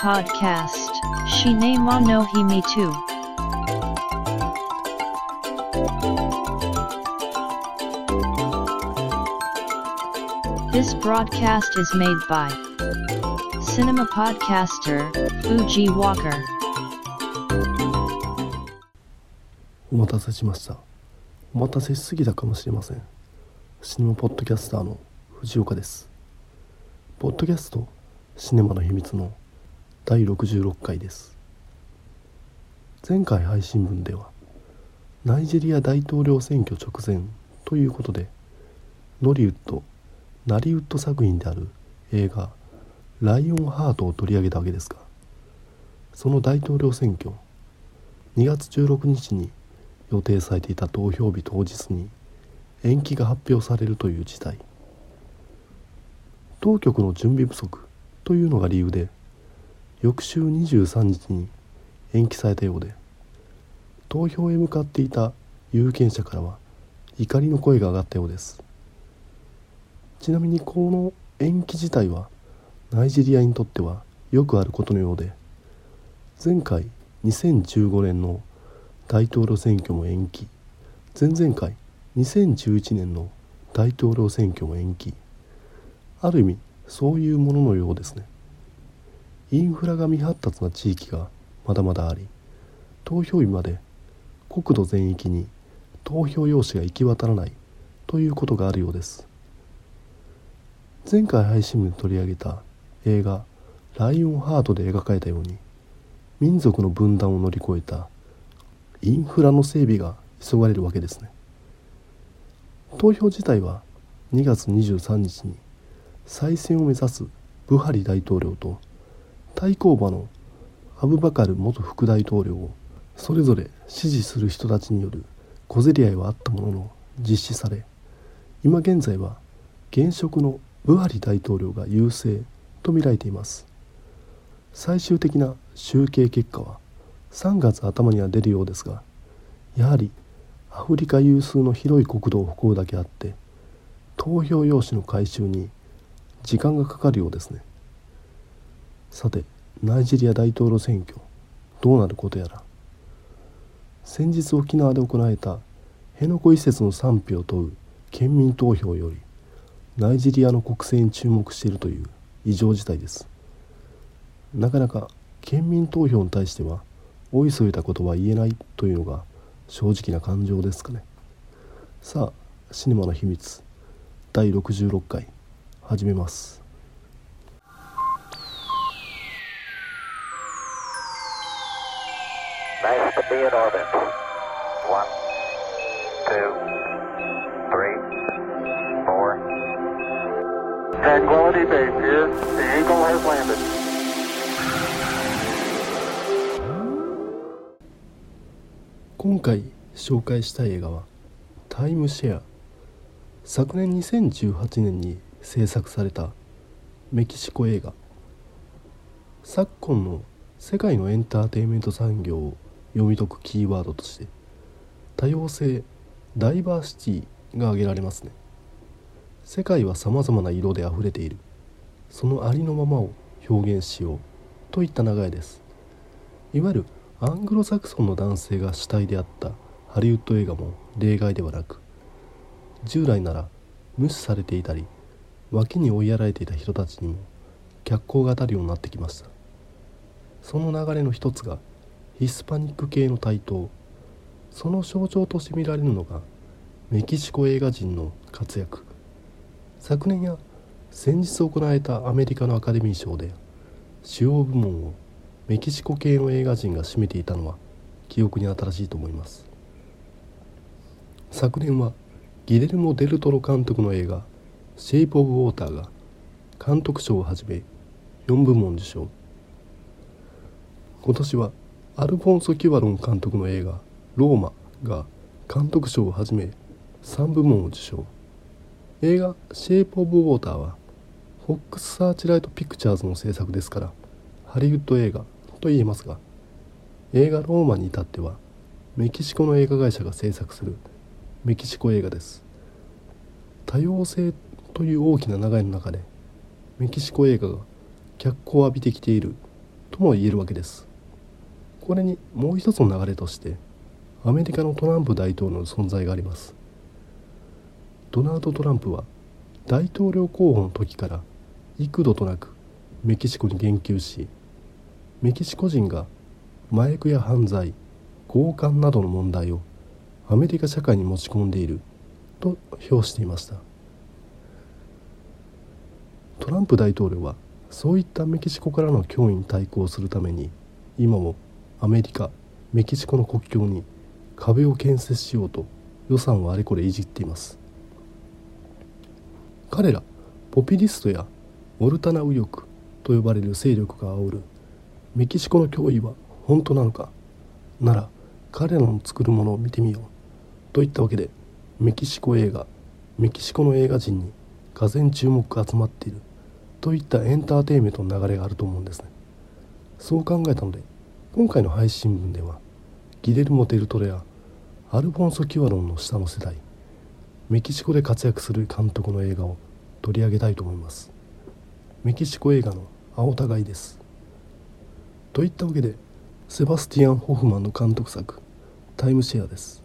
Podcast Shinema no Himi 2 This broadcast is made by Cinema Podcaster Fuji Walker. お待たせしましたお待たせしすぎたかもしれませんシネマポッドキャスターの藤岡ですポッドキャストシネマの秘密の第66回です。前回配信分ではナイジェリア大統領選挙直前ということでノリウッドナリウッド作品である映画「ライオンハート」を取り上げたわけですがその大統領選挙2月16日に予定されていた投票日当日に延期が発表されるという事態。当局の準備不足というのが理由で翌週23日に延期されたようで投票へ向かっていた有権者からは怒りの声が上がったようです。ちなみにこの延期自体はナイジェリアにとってはよくあることのようで前回2015年の大統領選挙も延期前々回2011年の大統領選挙も延期ある意味そういうもののようですね。インフラが未発達な地域がまだまだあり投票日まで国土全域に投票用紙が行き渡らないということがあるようです。前回配信で取り上げた映画「ライオンハート」で描かれたように民族の分断を乗り越えたインフラの整備が急がれるわけですね。投票自体は2月23日に再選を目指すブハリ大統領と対抗馬のアブバカル元副大統領をそれぞれ支持する人たちによる小競り合いはあったものの実施され今現在は現職のブハリ大統領が優勢と見られています。最終的な集計結果は3月頭には出るようですがやはりアフリカ有数の広い国土を誇るだけあって投票用紙の回収に時間がかかるようですね。さてナイジェリア大統領選挙どうなることやら。先日沖縄で行われた辺野古移設の賛否を問う県民投票よりナイジェリアの国政に注目しているという異常事態です。なかなか県民投票に対してはおいそれたことは言えないというのが正直な感情ですかね。さあシネマの秘密第66回始めます Nice to be in orbit. One, two, three, four. Tranquility Base here. The Eagle has landed. 今回紹介したい映画は「タイムシェア」昨年2018年に制作されたメキシコ映画昨今の世界のエンターテインメント産業を読み解くキーワードとして多様性ダイバーシティが挙げられますね。世界はさまざまな色であふれている。そのありのままを表現しようといった流れです。いわゆるアングロサクソンの男性が主体であったハリウッド映画も例外ではなく従来なら無視されていたり脇に追いやられていた人たちにも脚光が当たるようになってきました。その流れの一つがヒスパニック系の台頭。その象徴として見られるのがメキシコ映画人の活躍。昨年や先日行われたアメリカのアカデミー賞で主要部門をメキシコ系の映画人が占めていたのは記憶に新しいと思います。昨年はギレルモ・デルトロ監督の映画「シェイプ・オブ・ウォーター」が監督賞をはじめ4部門受賞。今年はアルフォンソ・キュバロン監督の映画「ローマ」が監督賞をはじめ3部門を受賞。映画「シェイプ・オブ・ウォーター」はフォックス・サーチライト・ピクチャーズの制作ですからハリウッド映画と言えますが映画「ローマ」に至ってはメキシコの映画会社が制作するメキシコ映画です。多様性という大きな流れの中でメキシコ映画が脚光を浴びてきているとも言えるわけです。これにもう一つの流れとしてアメリカのトランプ大統領の存在があります。ドナルド・トランプは大統領候補の時から幾度となくメキシコに言及しメキシコ人が麻薬や犯罪強姦などの問題をアメリカ社会に持ち込んでいると評していました。トランプ大統領はそういったメキシコからの脅威に対抗するために今もアメリカメキシコの国境に壁を建設しようと予算をあれこれいじっています。彼らポピリストやオルタナ右翼と呼ばれる勢力が煽るメキシコの脅威は本当なのかなら彼らの作るものを見てみようといったわけでメキシコ映画メキシコの映画人にがぜ注目が集まっているといったエンターテインメントの流れがあると思うんですね。そう考えたので今回の配信分ではギレルモ・デルトレやアルフォンソ・キュアロンの下の世代メキシコで活躍する監督の映画を取り上げたいと思います。メキシコ映画の青互いです。といったわけでセバスティアン・ホフマンの監督作「タイムシェア」です。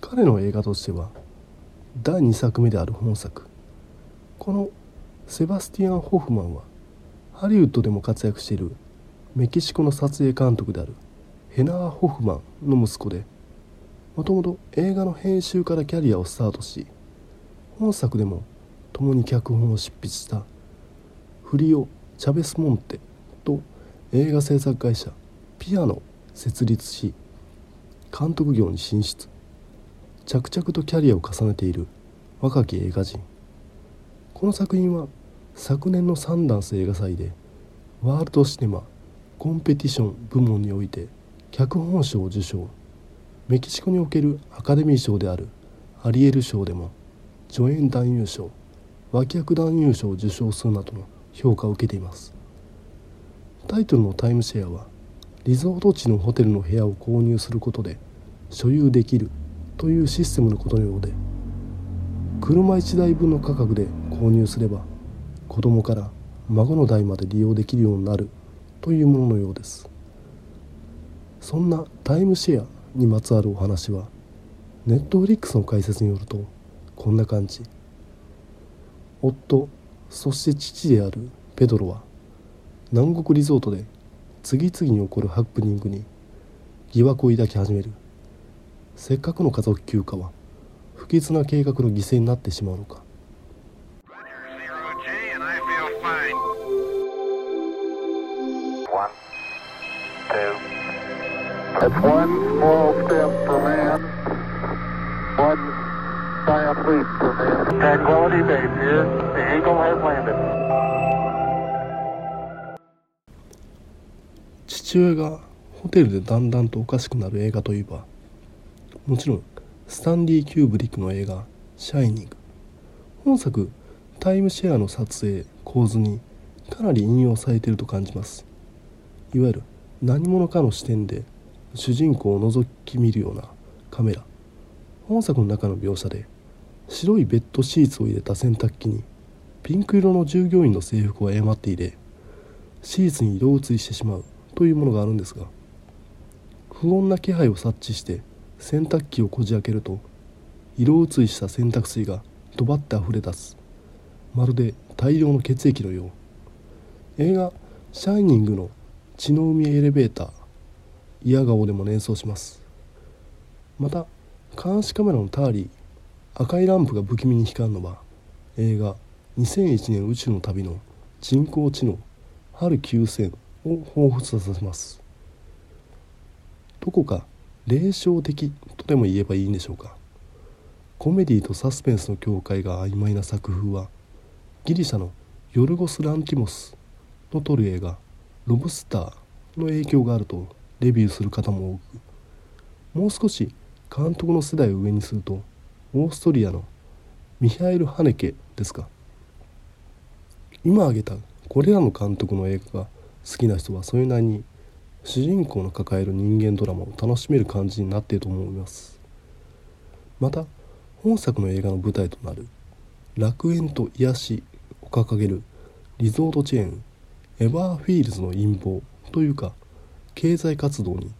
彼の映画としては第2作目である本作。このセバスティアン・ホフマンはハリウッドでも活躍しているメキシコの撮影監督であるヘナー・ホフマンの息子でもともと映画の編集からキャリアをスタートし本作でも共に脚本を執筆したフリオ・チャベス・モンテと映画制作会社ピアノ設立し監督業に進出。着々とキャリアを重ねている若き映画人。この作品は昨年のサンダンス映画祭でワールドシネマコンペティション部門において脚本賞を受賞メキシコにおけるアカデミー賞であるアリエル賞でも助演男優賞脇役男優賞を受賞するなどの評価を受けています。タイトルのタイムシェアはリゾート地のホテルの部屋を購入することで所有できるというシステムのことのようで車1台分の価格で購入すれば子供から孫の代まで利用できるようになるというもののようです。そんなタイムシェアにまつわるお話はネットフリックスの解説によるとこんな感じ。夫そして父であるペドロは南国リゾートで次々に起こるハプニングに疑惑を抱き始める。せっかくの家族休暇は不吉な計画の犠牲になってしまうのか。That's one small step for man, one giant leap for man. Tranquility Base here. The Eagle has landed. 父親がホテルでだんだんとおかしくなる映画といえばもちろんスタンリー・キューブリックの映画「シャイニング」本作タイムシェアの撮影構図にかなり引用されていると感じますいわゆる何者かの視点で主人公を覗き見るようなカメラ。本作の中の描写で白いベッドシーツを入れた洗濯機にピンク色の従業員の制服を誤って入れシーツに色移りしてしまうというものがあるんですが不穏な気配を察知して洗濯機をこじ開けると色移りした洗濯水がドバッて溢れ出す。まるで大量の血液のよう。映画「シャイニング」の血の海エレベーター嫌顔でも連想します。また監視カメラのターリー赤いランプが不気味に光るのは映画2001年宇宙の旅の人工知能春9000を彷彿させます。どこか霊障的とでも言えばいいんでしょうか。コメディとサスペンスの境界が曖昧な作風はギリシャのヨルゴス・ランティモスの撮る映画「ロブスター」の影響があるとレビューする方も多く。もう少し監督の世代を上にするとオーストリアのミハエル・ハネケですか。今挙げたこれらの監督の映画が好きな人はそれなりに主人公の抱える人間ドラマを楽しめる感じになっていると思います。また本作の映画の舞台となる楽園と癒しを掲げるリゾートチェーンエバーフィールズの陰謀というか経済活動に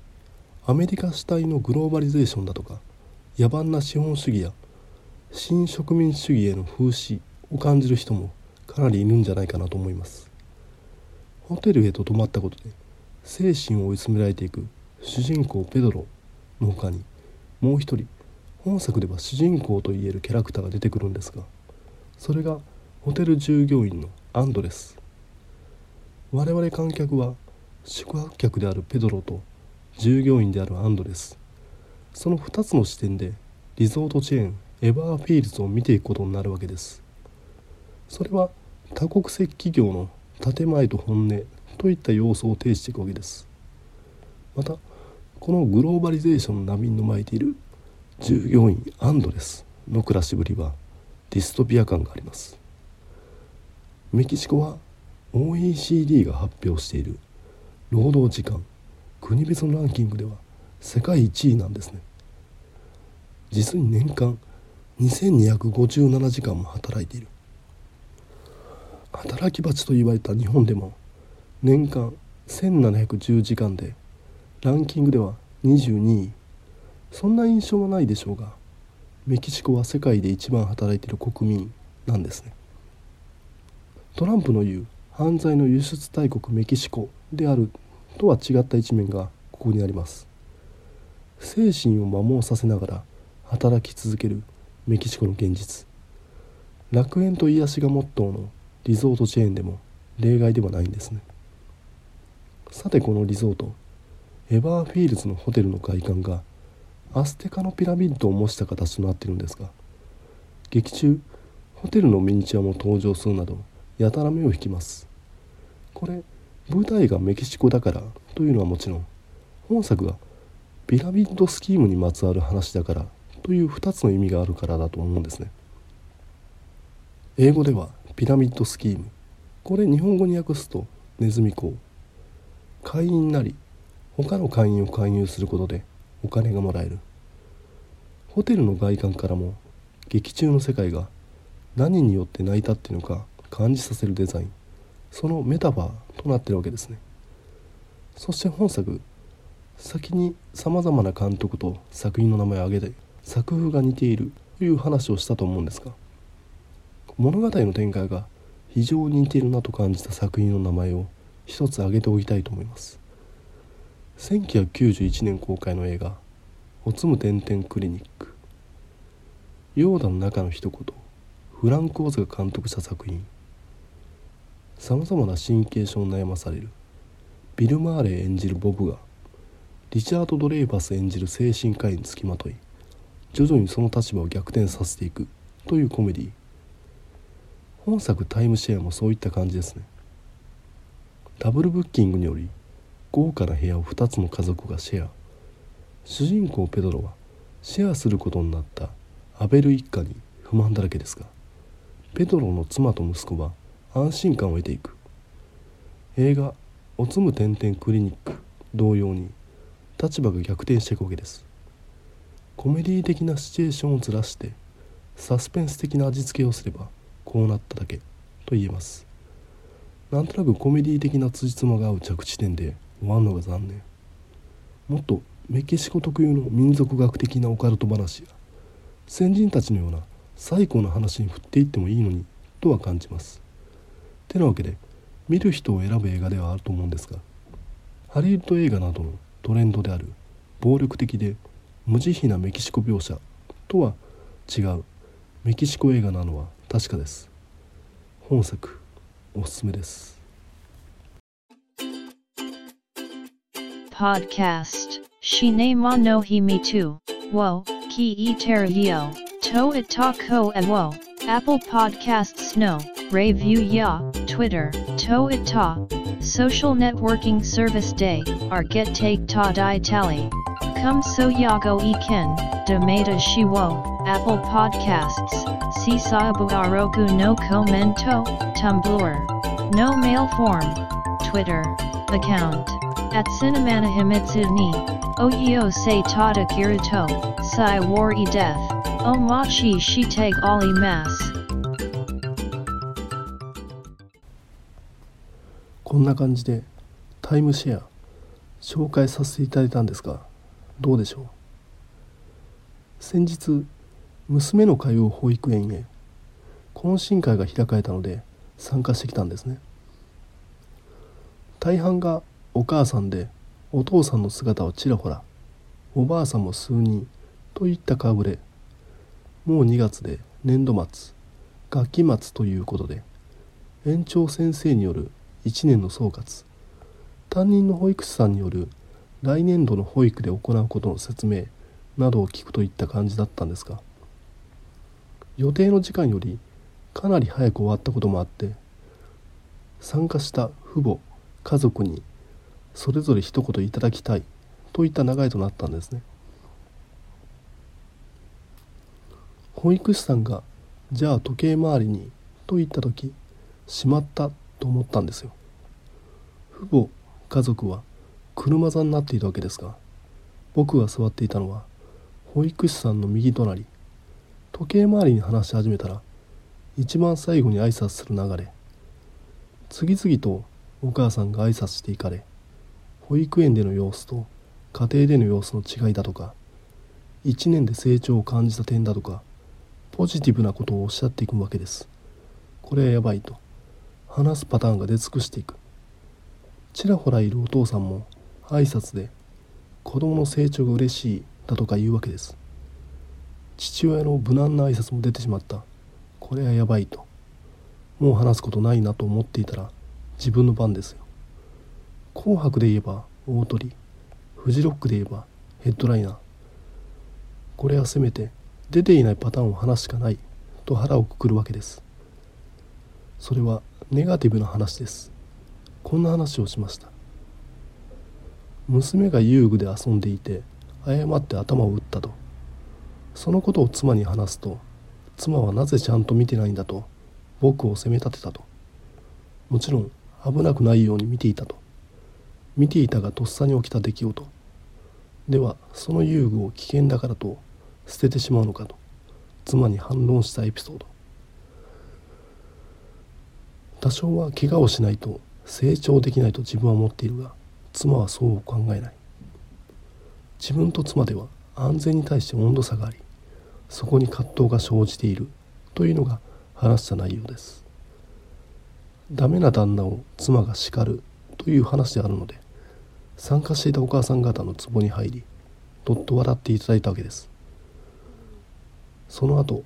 アメリカ主体のグローバリゼーションだとか野蛮な資本主義や新植民主義への風刺を感じる人もかなりいるんじゃないかなと思います。ホテルへと泊まったことで精神を追い詰められていく主人公ペドロの他にもう一人本作では主人公といえるキャラクターが出てくるんですがそれがホテル従業員のアンドレス。我々観客は宿泊客であるペドロと従業員であるアンドレス。その2つの視点でリゾートチェーンエバーフィールズを見ていくことになるわけです。それは多国籍企業の建前と本音といった要素を呈していくわけです。またこのグローバリゼーションの波に巻かれている従業員アンドレスの暮らしぶりはディストピア感があります。メキシコは OECD が発表している。労働時間国別のランキングでは世界1位なんですね。実に年間2257時間も働いている。働き蜂と言われた日本でも年間1710時間でランキングでは22位。そんな印象はないでしょうがメキシコは世界で一番働いている国民なんですね。トランプの言う犯罪の輸出大国メキシコであるとは違った一面がここにあります。精神を摩耗させながら働き続けるメキシコの現実。楽園と癒しがモットーのリゾートチェーンでも例外ではないんですね。さてこのリゾート。エバーフィールズのホテルの外観がアステカのピラミッドを模した形となっているんですが劇中ホテルのミニチュアも登場するなどやたら目を引きます。これ舞台がメキシコだからというのはもちろん本作がピラミッドスキームにまつわる話だからという2つの意味があるからだと思うんですね。英語ではピラミッドスキーム。これ日本語に訳すとネズミ講。会員なり他の会員を勧誘することでお金がもらえる。ホテルの外観からも劇中の世界が何によって成り立っているのか感じさせるデザイン。そのメタバーとなってるわけですね。そして本作先にさまざまな監督と作品の名前を挙げて作風が似ているという話をしたと思うんですが物語の展開が非常に似ているなと感じた作品の名前を一つ挙げておきたいと思います。1991年公開の映画「おつむてんてんクリニック」ヨーダの中の一言フランク・オズが監督した作品さまざまな神経症を悩まされる。ビル・マーレー演じるボブがリチャード・ドレイバス演じる精神科医につきまとい徐々にその立場を逆転させていくというコメディ本作タイムシェアもそういった感じですね。ダブルブッキングにより豪華な部屋を2つの家族がシェア。主人公ペドロはシェアすることになったアベル一家に不満だらけですがペドロの妻と息子は安心感を得ていく。映画「おつむてんてんクリニック」同様に立場が逆転していくわけです。コメディ的なシチュエーションをずらしてサスペンス的な味付けをすればこうなっただけと言えます。なんとなくコメディ的な辻褄が合う着地点で終わるのが残念。もっとメキシコ特有の民族学的なオカルト話や先人たちのような最高の話に振っていってもいいのにとは感じます。てなわけで見る人を選ぶ映画ではあると思うんですがハリウッド映画などのトレンドである暴力的で無慈悲なメキシコ描写とは違うメキシコ映画なのは確かです。本作おすすめです。Podcast. Shine mo no himi tu wo ki e terio to itako e wo. Apple Podcasts no. Review ya Twitter to ita Social networking service day our get take ta di tally Come so yago iken demata shiwo Apple Podcasts Sisabu Aroku no commento Tumblr. No mail form Twitter account at Cinemana Himitsu ni Oyo se tada kirito Sai war e death Omachi shiteg ali mas こんな感じでタイムシェア紹介させていただいたんですがどうでしょう？先日娘の通う保育園へ懇親会が開かれたので参加してきたんですね。大半がお母さんでお父さんの姿はちらほらおばあさんも数人といった顔ぶれ。もう2月で年度末学期末ということで園長先生による1年の総括。担任の保育士さんによる来年度の保育で行うことの説明などを聞くといった感じだったんですが予定の時間よりかなり早く終わったこともあって参加した父母家族にそれぞれ一言いただきたいといった流れとなったんですね。保育士さんが「じゃあ時計回りに」と言った時しまったと思ったんですよ。父母家族は車座になっていたわけですが僕が座っていたのは保育士さんの右隣時計回りに話し始めたら一番最後に挨拶する流れ次々とお母さんが挨拶していかれ保育園での様子と家庭での様子の違いだとか1年で成長を感じた点だとかポジティブなことをおっしゃっていくわけです。これはやばいと。話すパターンが出尽くしていく。ちらほらいるお父さんも挨拶で子供の成長が嬉しいだとか言うわけです。父親の無難な挨拶も出てしまった。これはやばいと。もう話すことないなと思っていたら自分の番ですよ。紅白で言えば大鳥。フジロックで言えばヘッドライナー。これはせめて出ていないパターンを話すしかないと腹をくくるわけです。それはネガティブな話です。こんな話をしました。娘が遊具で遊んでいて誤って頭を打ったと。そのことを妻に話すと妻はなぜちゃんと見てないんだと僕を責め立てたと。もちろん危なくないように見ていたと。見ていたがとっさに起きた出来事。ではその遊具を危険だからと捨ててしまうのかと妻に反論したエピソード。多少は怪我をしないと成長できないと自分は思っているが妻はそう考えない。自分と妻では安全に対して温度差がありそこに葛藤が生じているというのが話した内容です。ダメな旦那を妻が叱るという話であるので参加していたお母さん方の壺に入りどっと笑っていただいたわけです。その後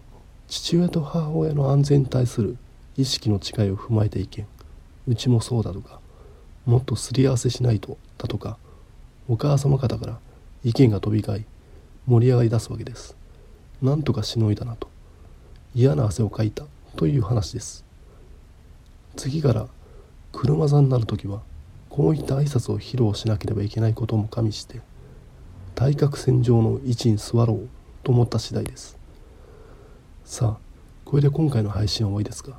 父親と母親の安全に対する意識の違いを踏まえた意見。うちもそうだとかもっとすり合わせしないとだとかお母様方から意見が飛び交い盛り上がり出すわけです。なんとかしのいだなと嫌な汗をかいたという話です。次から車座になる時はこういった挨拶を披露しなければいけないことも加味して対角線上の位置に座ろうと思った次第です。さあこれで今回の配信は終わりですが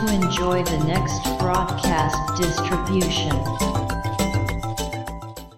to enjoy the next broadcast distribution.